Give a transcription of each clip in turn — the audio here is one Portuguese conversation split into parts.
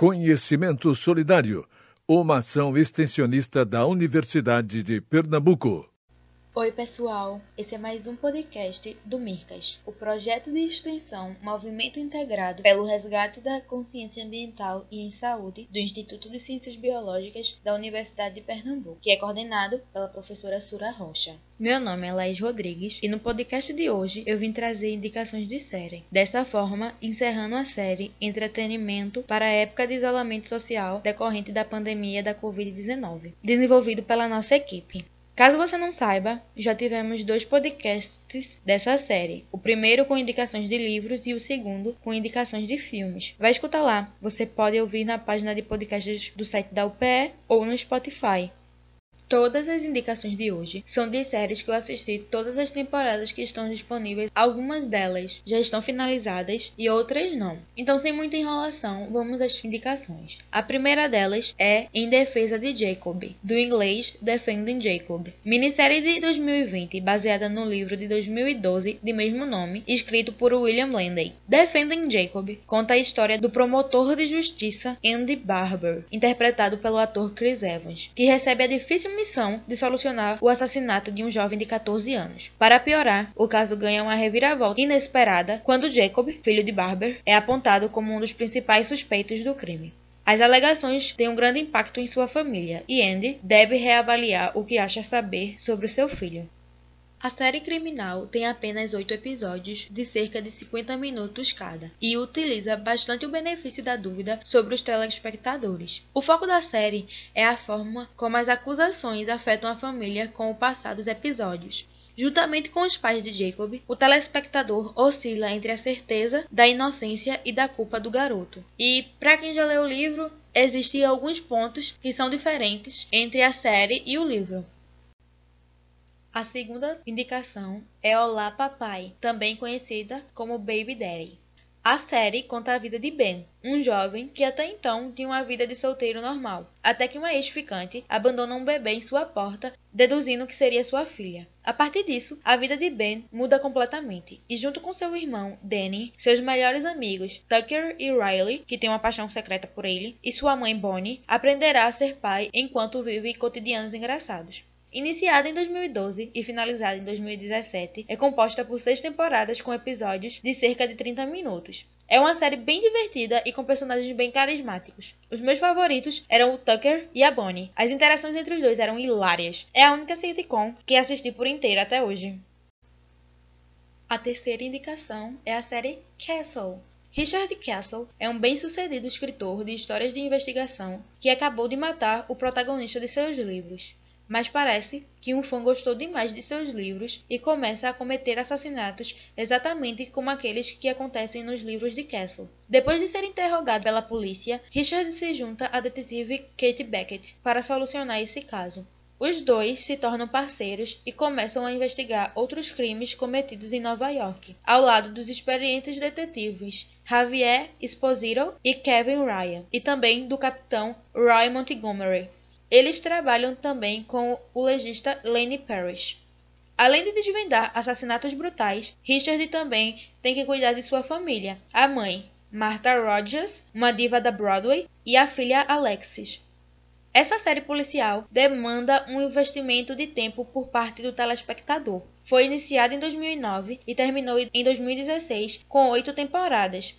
Conhecimento Solidário, uma ação extensionista da Universidade de Pernambuco. Oi, pessoal. Esse é mais um podcast do MIRCAS, o projeto de extensão Movimento Integrado pelo Resgate da Consciência Ambiental e em Saúde do Instituto de Ciências Biológicas da Universidade de Pernambuco, que é coordenado pela professora Sura Rocha. Meu nome é Laís Rodrigues e no podcast de hoje eu vim trazer indicações de série. Dessa forma, encerrando a série Entretenimento para a época de isolamento social decorrente da pandemia da Covid-19, desenvolvido pela nossa equipe. Caso você não saiba, já tivemos dois podcasts dessa série. O primeiro com indicações de livros e o segundo com indicações de filmes. Vai escutar lá. Você pode ouvir na página de podcasts do site da UPE ou no Spotify. Todas as indicações de hoje são de séries que eu assisti todas as temporadas que estão disponíveis. Algumas delas já estão finalizadas e outras não. Então, sem muita enrolação, vamos às indicações. A primeira delas é Em Defesa de Jacob, do inglês Defending Jacob, minissérie de 2020 baseada no livro de 2012 de mesmo nome, escrito por William Landey. Defending Jacob conta a história do promotor de justiça Andy Barber, interpretado pelo ator Chris Evans, que recebe a difícil missão de solucionar o assassinato de um jovem de 14 anos. Para piorar, o caso ganha uma reviravolta inesperada quando Jacob, filho de Barber, é apontado como um dos principais suspeitos do crime. As alegações têm um grande impacto em sua família e Andy deve reavaliar o que acha saber sobre o seu filho. A série criminal tem apenas oito episódios de cerca de 50 minutos cada e utiliza bastante o benefício da dúvida sobre os telespectadores. O foco da série é a forma como as acusações afetam a família com o passar dos episódios. Juntamente com os pais de Jacob, o telespectador oscila entre a certeza da inocência e da culpa do garoto. E, para quem já leu o livro, existem alguns pontos que são diferentes entre a série e o livro. A segunda indicação é Olá Papai, também conhecida como Baby Daddy. A série conta a vida de Ben, um jovem que até então tinha uma vida de solteiro normal, até que uma ex-ficante abandona um bebê em sua porta, deduzindo que seria sua filha. A partir disso, a vida de Ben muda completamente, e junto com seu irmão, Danny, seus melhores amigos, Tucker e Riley, que tem uma paixão secreta por ele, e sua mãe Bonnie, aprenderá a ser pai enquanto vive cotidianos engraçados. Iniciada em 2012 e finalizada em 2017, é composta por seis temporadas com episódios de cerca de 30 minutos. É uma série bem divertida e com personagens bem carismáticos. Os meus favoritos eram o Tucker e a Bonnie. As interações entre os dois eram hilárias. É a única sitcom que assisti por inteiro até hoje. A terceira indicação é a série Castle. Richard Castle é um bem-sucedido escritor de histórias de investigação que acabou de matar o protagonista de seus livros mas parece que um fã gostou demais de seus livros e começa a cometer assassinatos exatamente como aqueles que acontecem nos livros de Castle. Depois de ser interrogado pela polícia, Richard se junta à detetive Kate Beckett para solucionar esse caso. Os dois se tornam parceiros e começam a investigar outros crimes cometidos em Nova York, ao lado dos experientes detetives Javier Esposito e Kevin Ryan, e também do capitão Roy Montgomery. Eles trabalham também com o legista Lane Parrish. Além de desvendar assassinatos brutais, Richard também tem que cuidar de sua família, a mãe, Martha Rogers, uma diva da Broadway, e a filha Alexis. Essa série policial demanda um investimento de tempo por parte do telespectador. Foi iniciada em 2009 e terminou em 2016 com oito temporadas.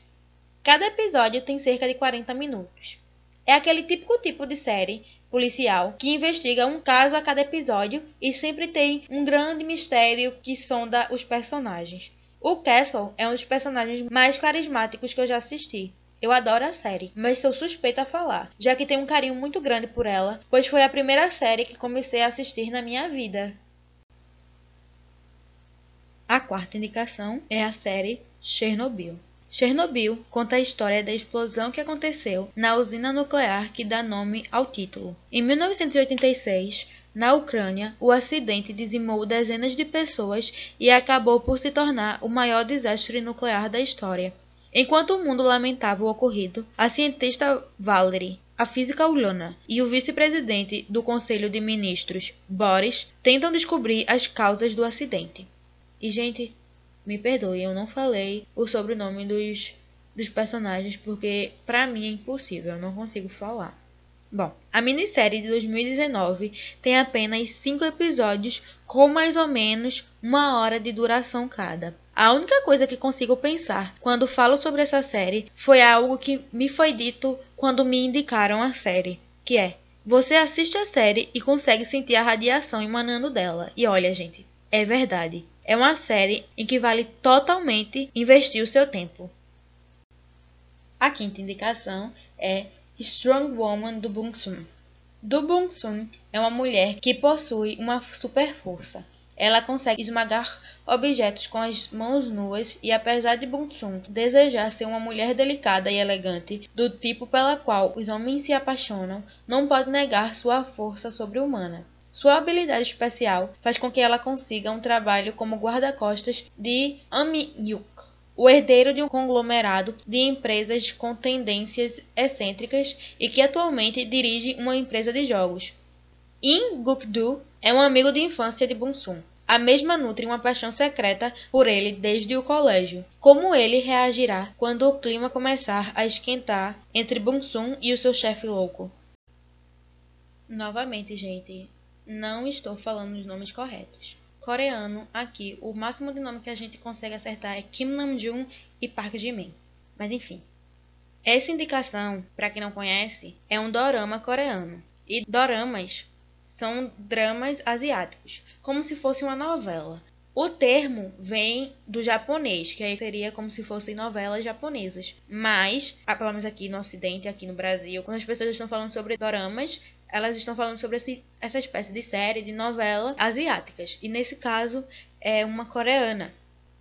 Cada episódio tem cerca de 40 minutos. É aquele típico tipo de série policial que investiga um caso a cada episódio e sempre tem um grande mistério que sonda os personagens. O Castle é um dos personagens mais carismáticos que eu já assisti. Eu adoro a série, mas sou suspeita a falar, já que tenho um carinho muito grande por ela, pois foi a primeira série que comecei a assistir na minha vida. A quarta indicação é a série Chernobyl. Chernobyl conta a história da explosão que aconteceu na usina nuclear que dá nome ao título. Em 1986, na Ucrânia, o acidente dizimou dezenas de pessoas e acabou por se tornar o maior desastre nuclear da história. Enquanto o mundo lamentava o ocorrido, a cientista Valery, a física Ulyana e o vice-presidente do Conselho de Ministros, Boris, tentam descobrir as causas do acidente. E, gente, me perdoe, eu não falei o sobrenome dos dos personagens, porque pra mim é impossível, eu não consigo falar. Bom, a minissérie de 2019 tem apenas 5 episódios com mais ou menos uma hora de duração cada. A única coisa que consigo pensar quando falo sobre essa série foi algo que me foi dito quando me indicaram a série, que é: você assiste a série e consegue sentir a radiação emanando dela. E olha, gente, é verdade. É uma série em que vale totalmente investir o seu tempo. A quinta indicação é Strong Woman do Bong Soon. Do Bong Soon é uma mulher que possui uma super força. Ela consegue esmagar objetos com as mãos nuas e apesar de Bong Soon desejar ser uma mulher delicada e elegante, do tipo pela qual os homens se apaixonam, não pode negar sua força sobre-humana. Sua habilidade especial faz com que ela consiga um trabalho como guarda-costas de Amyuk, o herdeiro de um conglomerado de empresas com tendências excêntricas e que atualmente dirige uma empresa de jogos. In Guk-do é um amigo de infância de Bun-sun. A mesma nutre uma paixão secreta por ele desde o colégio. Como ele reagirá quando o clima começar a esquentar entre Bun-sun e o seu chefe louco? Novamente, gente, não estou falando os nomes corretos coreano, aqui o máximo de nome que a gente consegue acertar é Kim Namjoon e Park Ji-min. Mas enfim. Essa indicação, para quem não conhece, é um dorama coreano. E doramas são dramas asiáticos, como se fosse uma novela. O termo vem do japonês, que aí seria como se fossem novelas japonesas. Mas, pelo menos aqui no ocidente, aqui no Brasil, quando as pessoas estão falando sobre doramas, elas estão falando sobre esse, essa espécie de série, de novela asiáticas. E nesse caso é uma coreana.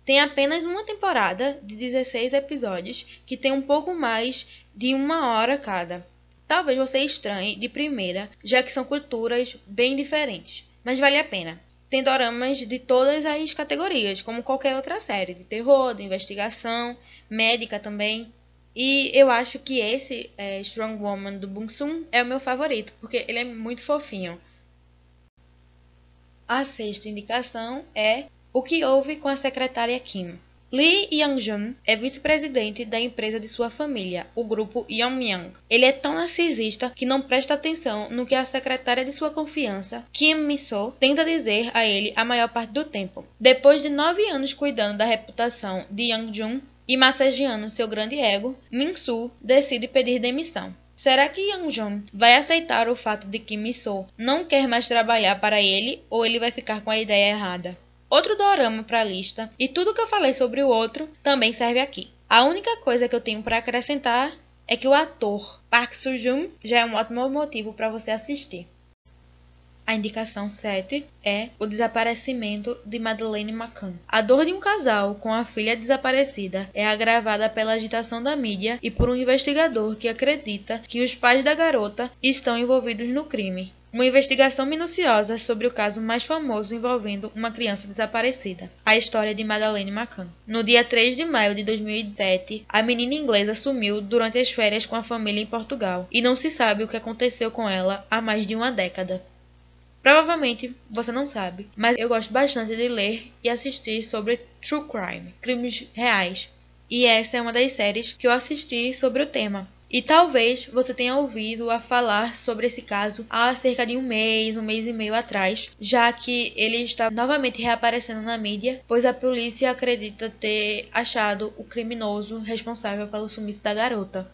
Tem apenas uma temporada de 16 episódios, que tem um pouco mais de uma hora cada. Talvez você estranhe de primeira, já que são culturas bem diferentes, mas vale a pena. Tem doramas de todas as categorias, como qualquer outra série, de terror, de investigação, médica também. E eu acho que esse é, Strong Woman do Bung-soon é o meu favorito, porque ele é muito fofinho. A sexta indicação é O que houve com a secretária Kim. Lee Young-jun é vice-presidente da empresa de sua família, o grupo Yongmyang. Ele é tão narcisista que não presta atenção no que a secretária de sua confiança, Kim Mi-so, tenta dizer a ele a maior parte do tempo. Depois de nove anos cuidando da reputação de Young-jun, e massageando seu grande ego, Min-soo decide pedir demissão. Será que Yang-jong vai aceitar o fato de que Mi-soo não quer mais trabalhar para ele ou ele vai ficar com a ideia errada? Outro dorama para a lista, e tudo que eu falei sobre o outro também serve aqui. A única coisa que eu tenho para acrescentar é que o ator Park Soo-joon já é um ótimo motivo para você assistir. A indicação 7 é o desaparecimento de Madeleine McCann. A dor de um casal com a filha desaparecida é agravada pela agitação da mídia e por um investigador que acredita que os pais da garota estão envolvidos no crime. Uma investigação minuciosa sobre o caso mais famoso envolvendo uma criança desaparecida, a história de Madeleine McCann. No dia 3 de maio de 2007, a menina inglesa sumiu durante as férias com a família em Portugal e não se sabe o que aconteceu com ela há mais de uma década. Provavelmente você não sabe, mas eu gosto bastante de ler e assistir sobre true crime, crimes reais. E essa é uma das séries que eu assisti sobre o tema. E talvez você tenha ouvido a falar sobre esse caso há cerca de um mês, um mês e meio atrás, já que ele está novamente reaparecendo na mídia, pois a polícia acredita ter achado o criminoso responsável pelo sumiço da garota.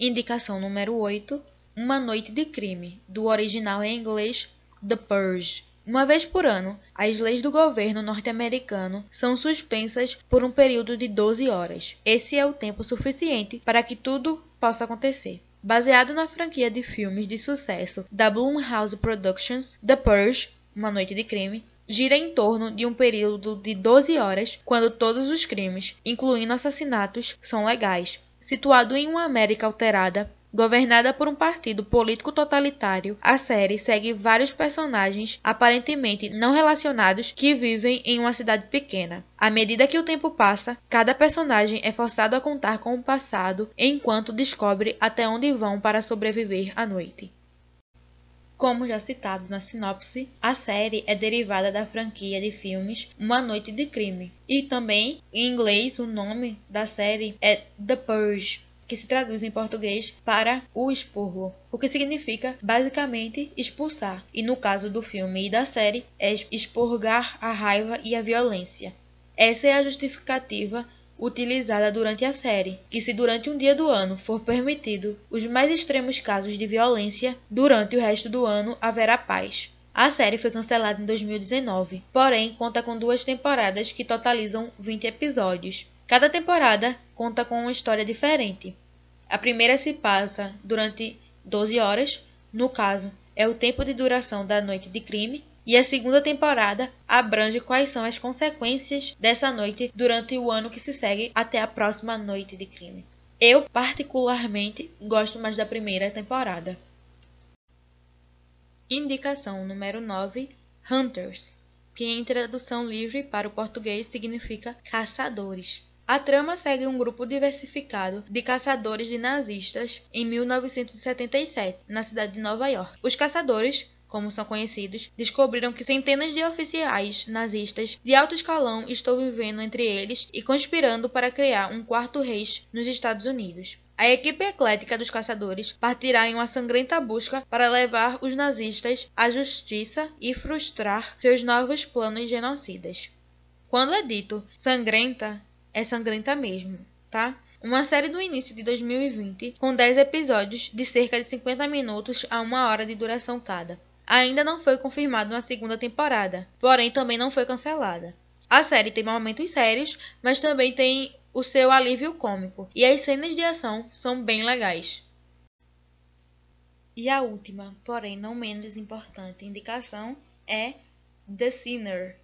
Indicação número 8 uma Noite de Crime, do original em inglês The Purge. Uma vez por ano, as leis do governo norte-americano são suspensas por um período de 12 horas. Esse é o tempo suficiente para que tudo possa acontecer. Baseado na franquia de filmes de sucesso da Blumhouse Productions, The Purge, Uma Noite de Crime, gira em torno de um período de 12 horas, quando todos os crimes, incluindo assassinatos, são legais. Situado em uma América alterada Governada por um partido político totalitário, a série segue vários personagens aparentemente não relacionados que vivem em uma cidade pequena. À medida que o tempo passa, cada personagem é forçado a contar com o passado enquanto descobre até onde vão para sobreviver à noite. Como já citado na sinopse, a série é derivada da franquia de filmes Uma Noite de Crime. E também, em inglês, o nome da série é The Purge, que se traduz em português para o expurgo, o que significa basicamente expulsar, e no caso do filme e da série é expurgar a raiva e a violência. Essa é a justificativa utilizada durante a série, que se durante um dia do ano for permitido os mais extremos casos de violência, durante o resto do ano haverá paz. A série foi cancelada em 2019, porém conta com duas temporadas que totalizam 20 episódios. Cada temporada conta com uma história diferente. A primeira se passa durante 12 horas, no caso, é o tempo de duração da noite de crime, e a segunda temporada abrange quais são as consequências dessa noite durante o ano que se segue até a próxima noite de crime. Eu, particularmente, gosto mais da primeira temporada. Indicação número 9: Hunters, que em tradução livre para o português significa caçadores. A trama segue um grupo diversificado de caçadores de nazistas em 1977, na cidade de Nova York. Os caçadores como são conhecidos, descobriram que centenas de oficiais nazistas de alto escalão estão vivendo entre eles e conspirando para criar um quarto reich nos Estados Unidos. A equipe eclética dos caçadores partirá em uma sangrenta busca para levar os nazistas à justiça e frustrar seus novos planos genocidas. Quando é dito sangrenta, é sangrenta mesmo, tá? Uma série do início de 2020, com 10 episódios de cerca de 50 minutos a uma hora de duração cada ainda não foi confirmado na segunda temporada, porém também não foi cancelada. A série tem momentos sérios, mas também tem o seu alívio cômico, e as cenas de ação são bem legais. E a última, porém não menos importante indicação é The Sinner,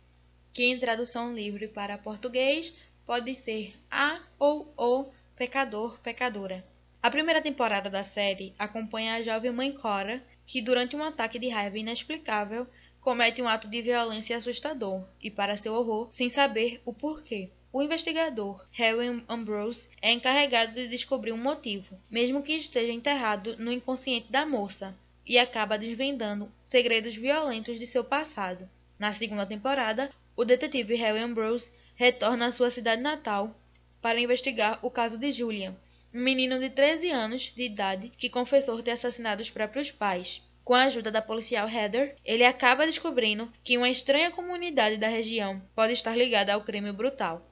que em tradução livre para português pode ser a ou o pecador, pecadora. A primeira temporada da série acompanha a jovem mãe Cora, que durante um ataque de raiva inexplicável comete um ato de violência assustador e, para seu horror, sem saber o porquê. O investigador Harry Ambrose é encarregado de descobrir um motivo, mesmo que esteja enterrado no inconsciente da moça, e acaba desvendando segredos violentos de seu passado. Na segunda temporada, o detetive Harry Ambrose retorna à sua cidade natal para investigar o caso de Julian, um menino de 13 anos de idade que confessou ter assassinado os próprios pais. Com a ajuda da policial Heather, ele acaba descobrindo que uma estranha comunidade da região pode estar ligada ao crime brutal.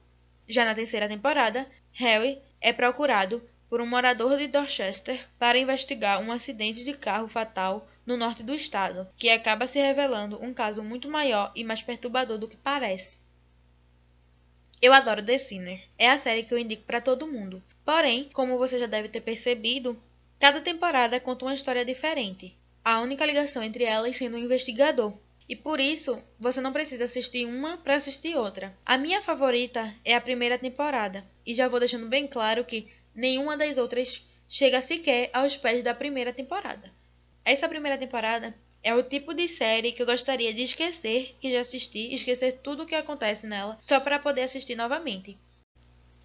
Já na terceira temporada, Harry é procurado por um morador de Dorchester para investigar um acidente de carro fatal no norte do estado, que acaba se revelando um caso muito maior e mais perturbador do que parece. Eu adoro The Sinner. É a série que eu indico para todo mundo. Porém, como você já deve ter percebido, cada temporada conta uma história diferente, a única ligação entre elas sendo um investigador. E por isso, você não precisa assistir uma para assistir outra. A minha favorita é a primeira temporada, e já vou deixando bem claro que nenhuma das outras chega sequer aos pés da primeira temporada. Essa primeira temporada é o tipo de série que eu gostaria de esquecer que já assisti, esquecer tudo o que acontece nela, só para poder assistir novamente.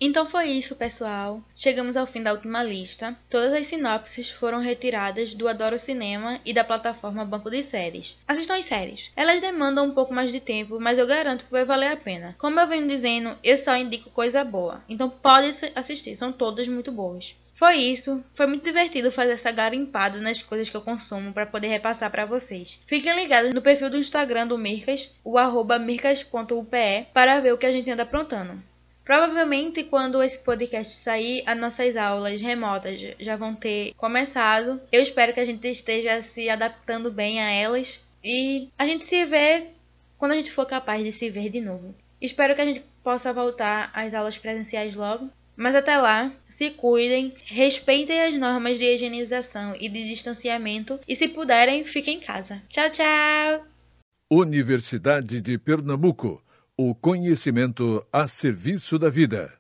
Então foi isso, pessoal. Chegamos ao fim da última lista. Todas as sinopses foram retiradas do Adoro Cinema e da plataforma Banco de Séries. Assistam as séries. Elas demandam um pouco mais de tempo, mas eu garanto que vai valer a pena. Como eu venho dizendo, eu só indico coisa boa. Então pode assistir, são todas muito boas. Foi isso. Foi muito divertido fazer essa garimpada nas coisas que eu consumo para poder repassar para vocês. Fiquem ligados no perfil do Instagram do Mircas, o arroba mircas.upe, para ver o que a gente anda aprontando. Provavelmente, quando esse podcast sair, as nossas aulas remotas já vão ter começado. Eu espero que a gente esteja se adaptando bem a elas e a gente se vê quando a gente for capaz de se ver de novo. Espero que a gente possa voltar às aulas presenciais logo. Mas até lá, se cuidem, respeitem as normas de higienização e de distanciamento e, se puderem, fiquem em casa. Tchau, tchau! Universidade de Pernambuco o conhecimento a serviço da vida.